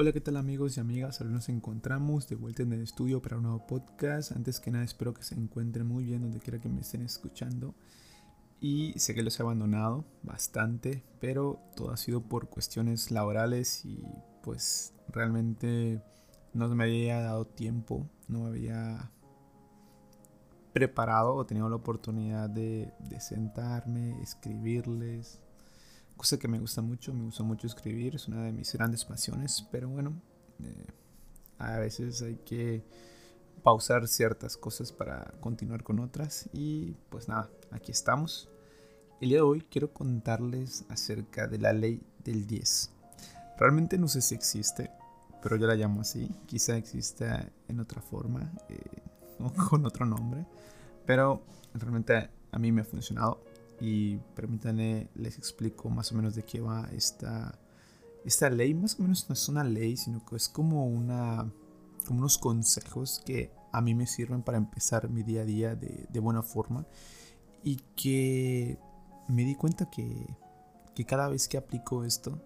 Hola, ¿qué tal amigos y amigas? Ahora nos encontramos de vuelta en el estudio para un nuevo podcast. Antes que nada, espero que se encuentren muy bien donde quiera que me estén escuchando. Y sé que los he abandonado bastante, pero todo ha sido por cuestiones laborales y pues realmente no me había dado tiempo, no me había preparado o tenido la oportunidad de, de sentarme, escribirles, cosa que me gusta mucho, me gusta mucho escribir, es una de mis grandes pasiones, pero bueno, eh, a veces hay que pausar ciertas cosas para continuar con otras y pues nada, aquí estamos. El día de hoy quiero contarles acerca de la ley del 10. Realmente no sé si existe, pero yo la llamo así, quizá exista en otra forma eh, o con otro nombre, pero realmente a mí me ha funcionado y permítanme, les explico más o menos de qué va esta, esta ley. Más o menos no es una ley, sino que es como, una, como unos consejos que a mí me sirven para empezar mi día a día de, de buena forma. Y que me di cuenta que, que cada vez que aplico esto,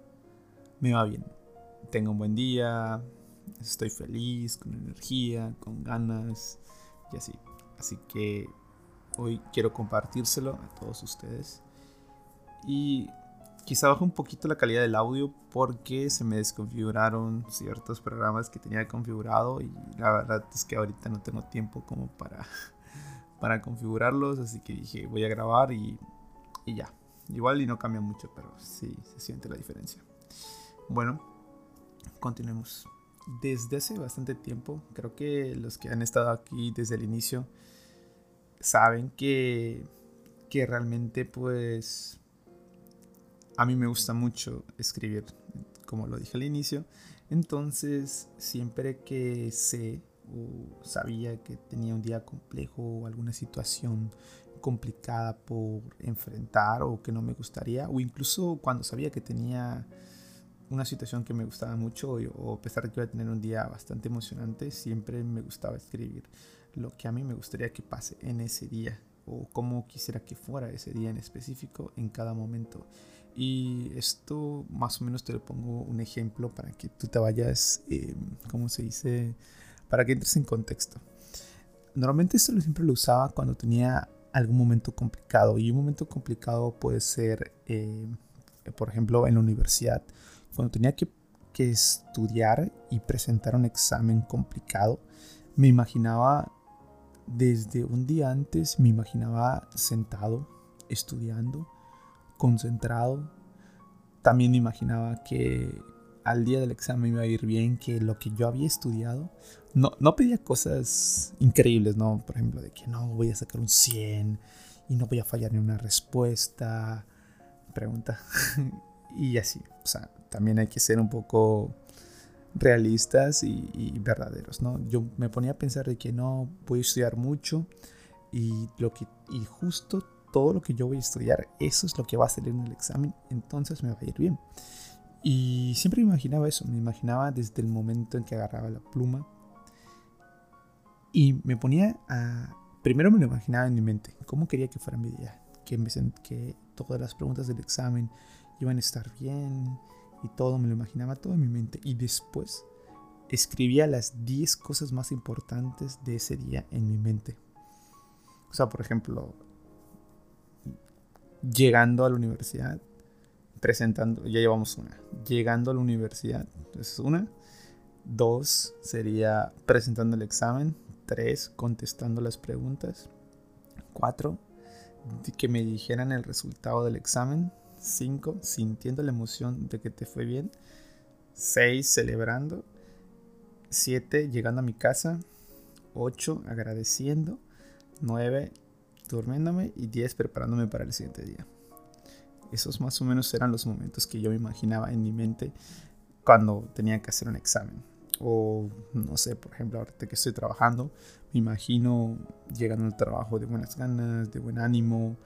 me va bien. Tengo un buen día, estoy feliz, con energía, con ganas y así. Así que Hoy quiero compartírselo a todos ustedes. Y quizá baje un poquito la calidad del audio porque se me desconfiguraron ciertos programas que tenía configurado y la verdad es que ahorita no tengo tiempo como para, para configurarlos, así que dije voy a grabar y, y ya. Igual y no cambia mucho, pero sí se siente la diferencia. Bueno, continuemos. Desde hace bastante tiempo, creo que los que han estado aquí desde el inicio saben que, que realmente pues a mí me gusta mucho escribir, como lo dije al inicio. Entonces, siempre que sé o sabía que tenía un día complejo o alguna situación complicada por enfrentar o que no me gustaría, o incluso cuando sabía que tenía una situación que me gustaba mucho o a pesar de que iba a tener un día bastante emocionante, siempre me gustaba escribir lo que a mí me gustaría que pase en ese día o cómo quisiera que fuera ese día en específico en cada momento. Y esto más o menos te lo pongo un ejemplo para que tú te vayas, eh, ¿cómo se dice? Para que entres en contexto. Normalmente esto siempre lo usaba cuando tenía algún momento complicado. Y un momento complicado puede ser, eh, por ejemplo, en la universidad. Cuando tenía que estudiar y presentar un examen complicado, me imaginaba desde un día antes me imaginaba sentado, estudiando, concentrado. También me imaginaba que al día del examen iba a ir bien, que lo que yo había estudiado, no, no pedía cosas increíbles, ¿no? Por ejemplo, de que no voy a sacar un 100 y no voy a fallar ni una respuesta, pregunta. y así, o sea, también hay que ser un poco realistas y, verdaderos, ¿no? Yo me ponía a pensar de que no voy a estudiar mucho y, lo que, y justo todo lo que yo voy a estudiar, eso es lo que va a salir en el examen, entonces me va a ir bien. Y siempre me imaginaba eso, me imaginaba desde el momento en que agarraba la pluma y me ponía a... Primero me lo imaginaba en mi mente, cómo quería que fuera mi día, que, me, que todas las preguntas del examen iban a estar bien, y todo, me lo imaginaba todo en mi mente. Y después escribía las 10 cosas más importantes de ese día en mi mente. O sea, por ejemplo, llegando a la universidad, presentando, ya llevamos una, llegando a la universidad, es una. Dos sería presentando el examen. Tres, contestando las preguntas. Cuatro, que me dijeran el resultado del examen. 5. Sintiendo la emoción de que te fue bien. 6. Celebrando. 7. Llegando a mi casa. 8. Agradeciendo. 9. Durmiéndome. Y 10. Preparándome para el siguiente día. Esos más o menos eran los momentos que yo me imaginaba en mi mente cuando tenía que hacer un examen. O no sé, por ejemplo, ahorita que estoy trabajando, me imagino llegando al trabajo de buenas ganas, de buen ánimo,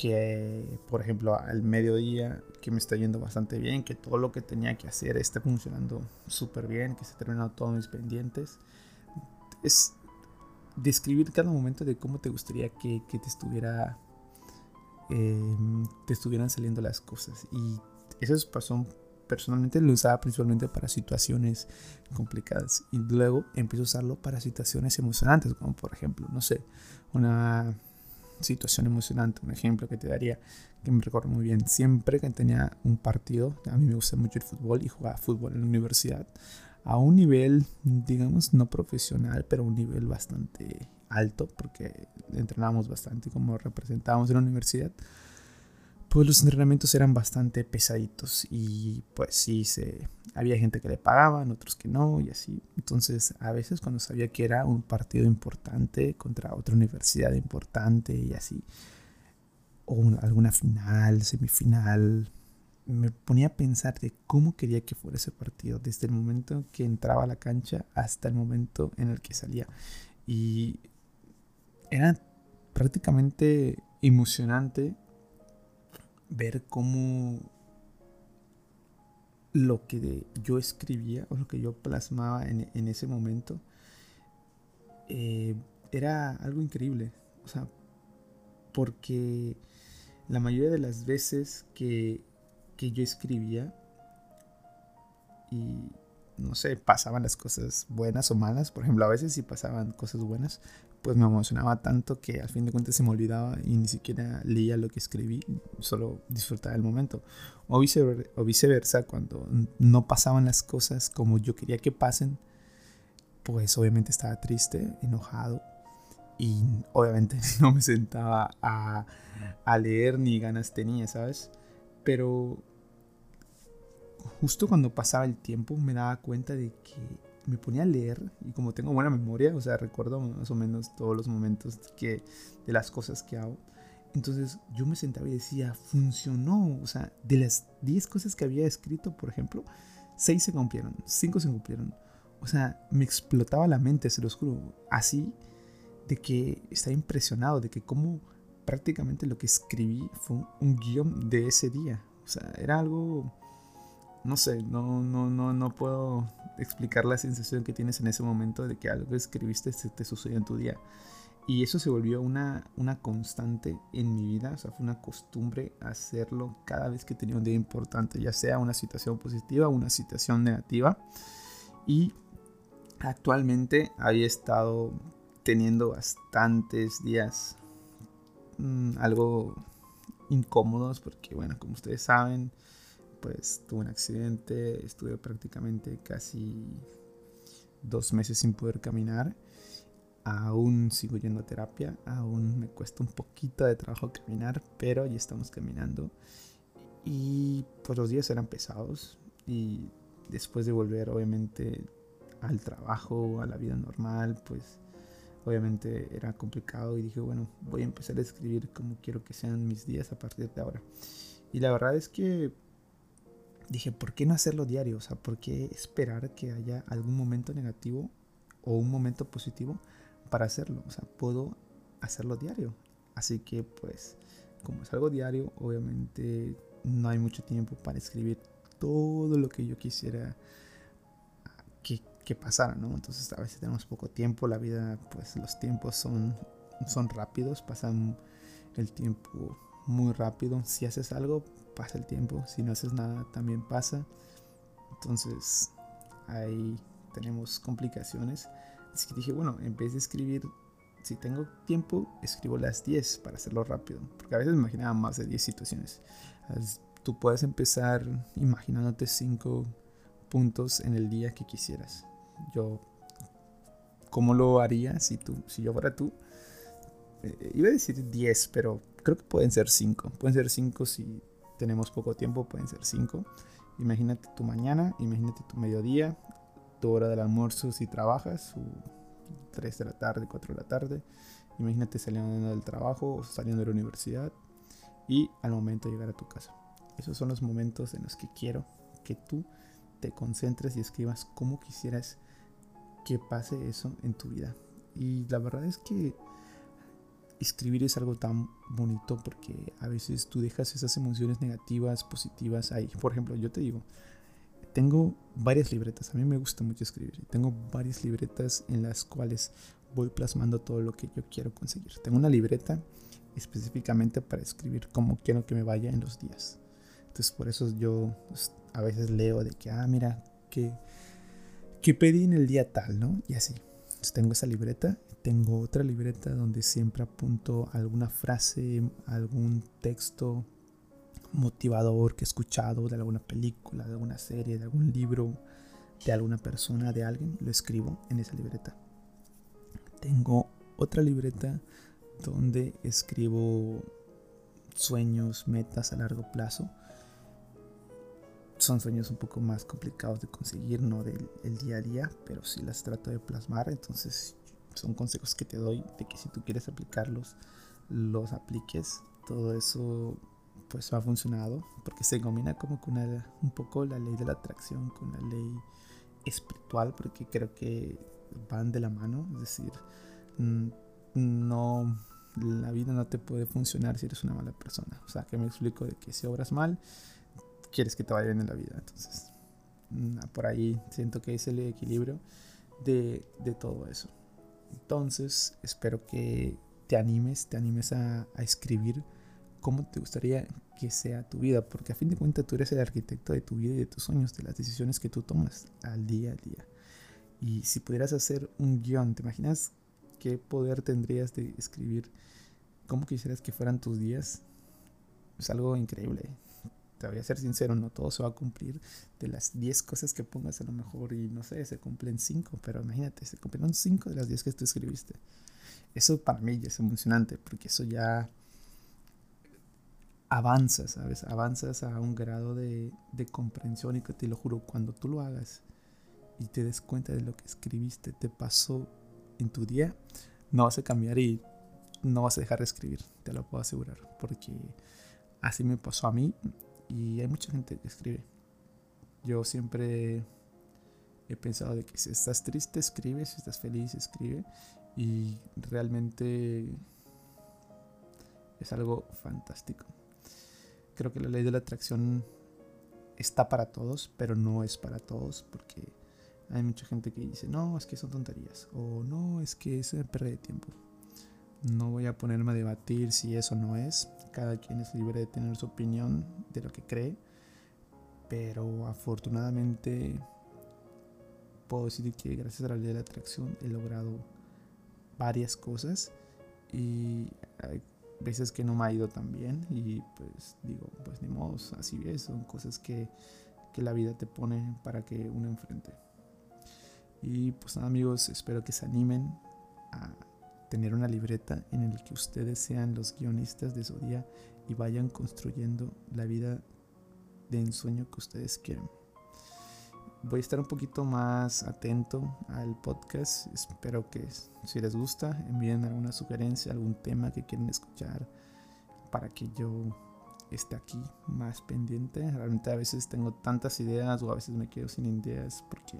que, por ejemplo, al mediodía, que me está yendo bastante bien, que todo lo que tenía que hacer está funcionando súper bien, que se terminaron todos mis pendientes. Es describir cada momento de cómo te gustaría que, te estuviera em, te estuvieran saliendo las cosas y eso pasó personalmente lo usaba principalmente para situaciones complicadas y luego empiezo a usarlo para situaciones emocionantes, como por ejemplo, no sé, una situación emocionante, un ejemplo que te daría, que me recuerdo muy bien, siempre que tenía un partido, a mí me gusta mucho el fútbol y jugaba fútbol en la universidad, a un nivel, digamos, no profesional, pero un nivel bastante alto, porque entrenábamos bastante como representábamos en la universidad, pues los entrenamientos eran bastante pesaditos y pues sí, se, había gente que le pagaban, otros que no y así. Entonces a veces cuando sabía que era un partido importante contra otra universidad importante y así, o alguna final, semifinal, me ponía a pensar de cómo quería que fuera ese partido, desde el momento que entraba a la cancha hasta el momento en el que salía. Y era prácticamente emocionante ver cómo lo que yo escribía o lo que yo plasmaba en, ese momento eh, era algo increíble. O sea, porque la mayoría de las veces que, que yo escribía y no sé, pasaban las cosas buenas o malas, por ejemplo, a veces sí pasaban cosas buenas, pues me emocionaba tanto que al fin de cuentas se me olvidaba y ni siquiera leía lo que escribí, solo disfrutaba el momento. O, viceversa, cuando no pasaban las cosas como yo quería que pasen, pues obviamente estaba triste, enojado y obviamente no me sentaba a, a leer ni ganas tenía, ¿sabes? Pero justo cuando pasaba el tiempo me daba cuenta de que me ponía a leer y como tengo buena memoria, o sea, recuerdo más o menos todos los momentos que, de las cosas que hago. Entonces yo me sentaba y decía, funcionó. O sea, de las 10 cosas que había escrito, por ejemplo, 6 se cumplieron, 5 se cumplieron. O sea, me explotaba la mente, se los juro. Así de que estaba impresionado de que como prácticamente lo que escribí fue un guion de ese día. O sea, era algo no sé, no, no, no, no puedo explicar la sensación que tienes en ese momento de que algo que escribiste se te sucedió en tu día. Y eso se volvió una, una constante en mi vida, o sea, fue una costumbre hacerlo cada vez que tenía un día importante, ya sea una situación positiva o una situación negativa. Y actualmente había estado teniendo bastantes días mm, algo incómodos porque, bueno, como ustedes saben, pues tuve un accidente, estuve prácticamente casi dos meses sin poder caminar. Aún sigo yendo a terapia, aún me cuesta un poquito de trabajo caminar, pero ya estamos caminando. Y pues los días eran pesados y después de volver obviamente al trabajo, a la vida normal, pues obviamente era complicado y dije, bueno, voy a empezar a escribir como quiero que sean mis días a partir de ahora. Y la verdad es que dije, ¿por qué no hacerlo diario? O sea, ¿por qué esperar que haya algún momento negativo o un momento positivo para hacerlo? O sea, puedo hacerlo diario. Así que pues, como es algo diario, obviamente no hay mucho tiempo para escribir todo lo que yo quisiera que, que pasara, ¿no? Entonces a veces tenemos poco tiempo, la vida, pues los tiempos son, son rápidos, pasan el tiempo muy rápido. Si haces algo, pasa el tiempo. Si no haces nada, también pasa. Entonces, ahí tenemos complicaciones. Así que dije, bueno, en vez de escribir, si tengo tiempo, escribo las 10 para hacerlo rápido. Porque a veces me imaginaba más de 10 situaciones. Tú puedes empezar imaginándote 5 puntos en el día que quisieras. Yo, ¿cómo lo haría si, tú, si yo fuera tú? Eh, iba a decir 10, pero creo que pueden ser 5. Pueden ser 5 si tenemos poco tiempo, pueden ser 5. Imagínate tu mañana, imagínate tu mediodía, tu hora del almuerzo si trabajas, 3 de la tarde, 4 de la tarde. Imagínate saliendo del trabajo o saliendo de la universidad y al momento de llegar a tu casa. Esos son los momentos en los que quiero que tú te concentres y escribas cómo quisieras que pase eso en tu vida. Y la verdad es que escribir es algo tan bonito porque a veces tú dejas esas emociones negativas, positivas ahí. Por ejemplo, yo te digo, tengo varias libretas, a mí me gusta mucho escribir. Tengo varias libretas en las cuales voy plasmando todo lo que yo quiero conseguir. Tengo una libreta específicamente para escribir cómo quiero que me vaya en los días. Entonces por eso yo pues, a veces leo de que, ah, mira, que, que pedí en el día tal, ¿no? Y así. Tengo esa libreta, tengo otra libreta donde siempre apunto alguna frase, algún texto motivador que he escuchado de alguna película, de alguna serie, de algún libro, de alguna persona, de alguien, lo escribo en esa libreta. Tengo otra libreta donde escribo sueños, metas a largo plazo. Son sueños un poco más complicados de conseguir, no del día a día, pero sí las trato de plasmar. Entonces son consejos que te doy de que si tú quieres aplicarlos, los apliques. Todo eso pues ha funcionado porque se combina como con un poco la ley de la atracción con la ley espiritual porque creo que van de la mano. Es decir, no la vida no te puede funcionar si eres una mala persona. O sea, que me explico de que si obras mal, quieres que te vaya bien en la vida. Entonces, mm, por ahí siento que es el equilibrio de, todo eso. Entonces, espero que te animes, te animes a, a, escribir cómo te gustaría que sea tu vida, porque a fin de cuentas tú eres el arquitecto de tu vida y de tus sueños, de las decisiones que tú tomas al día a día. Y si pudieras hacer un guion, ¿te imaginas qué poder tendrías de escribir cómo quisieras que fueran tus días? Es algo increíble. Te voy a ser sincero, no todo se va a cumplir. De las 10 cosas que pongas a lo mejor, y no sé, se cumplen 5, pero imagínate, se cumplieron 5 de las 10 que tú escribiste. Eso para mí ya es emocionante, porque eso ya avanzas, ¿sabes? Avanzas a un grado de, de comprensión y que te lo juro, cuando tú lo hagas y te des cuenta de lo que escribiste, te pasó en tu día, no vas a cambiar y no vas a dejar de escribir, te lo puedo asegurar, porque así me pasó a mí y hay mucha gente que escribe. Yo siempre he pensado de que si estás triste, escribe, si estás feliz, escribe y realmente es algo fantástico. Creo que la ley de la atracción está para todos, pero no es para todos porque hay mucha gente que dice, no, es que son tonterías. O no, es que es pérdida de tiempo. No voy a ponerme a debatir si eso no es. Cada quien es libre de tener su opinión de lo que cree. Pero afortunadamente puedo decir que gracias a la ley de la atracción he logrado varias cosas. Y hay veces que no me ha ido tan bien. Y pues digo, pues ni modo, así es. Son cosas que, que la vida te pone para que uno enfrente. Y pues nada amigos, espero que se animen a tener una libreta en la que ustedes sean los guionistas de su día y vayan construyendo la vida de ensueño que ustedes quieren. Voy a estar un poquito más atento al podcast. Espero que si les gusta envíen alguna sugerencia, algún tema que quieren escuchar para que yo esté aquí más pendiente. Realmente a veces tengo tantas ideas o a veces me quedo sin ideas porque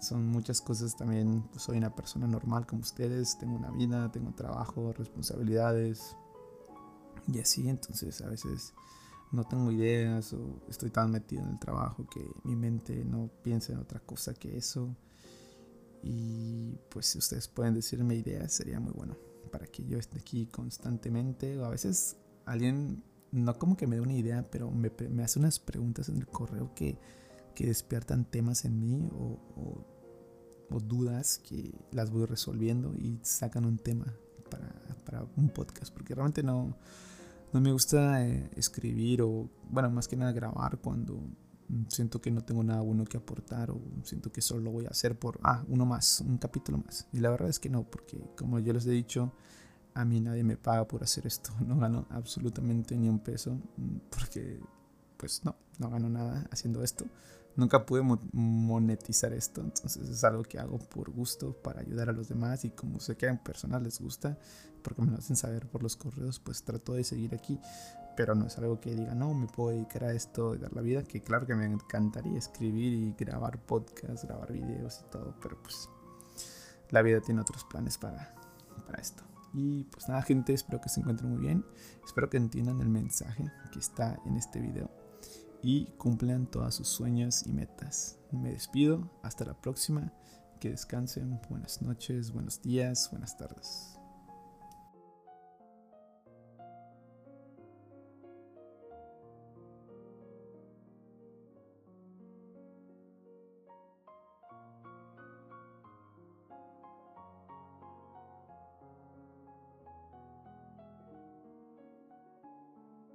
son muchas cosas también. Pues, soy una persona normal como ustedes, tengo una vida, tengo trabajo, responsabilidades y así. Entonces a veces no tengo ideas o estoy tan metido en el trabajo que mi mente no piensa en otra cosa que eso. Y pues si ustedes pueden decirme ideas sería muy bueno para que yo esté aquí constantemente. O a veces alguien, no como que me dé una idea, pero me, me hace unas preguntas en el correo que que despiertan temas en mí o, dudas que las voy resolviendo y sacan un tema para, un podcast. Porque realmente no, no me gusta eh, escribir o, bueno, más que nada grabar cuando siento que no tengo nada bueno que aportar o siento que solo lo voy a hacer por, ah, uno más, un capítulo más. Y la verdad es que no, porque como yo les he dicho, a mí nadie me paga por hacer esto. No gano absolutamente ni un peso porque, pues no, no gano nada haciendo esto. Nunca pude monetizar esto, entonces es algo que hago por gusto, para ayudar a los demás y como sé que a personas les gusta, porque me lo hacen saber por los correos, pues trato de seguir aquí, pero no es algo que diga, no, me puedo dedicar a esto y dar la vida, que claro que me encantaría escribir y grabar podcasts, grabar videos y todo, pero pues la vida tiene otros planes para, para esto. Y pues nada gente, espero que se encuentren muy bien, espero que entiendan el mensaje que está en este video y cumplan todas sus sueños y metas. Me despido, hasta la próxima, que descansen, buenas noches, buenos días, buenas tardes.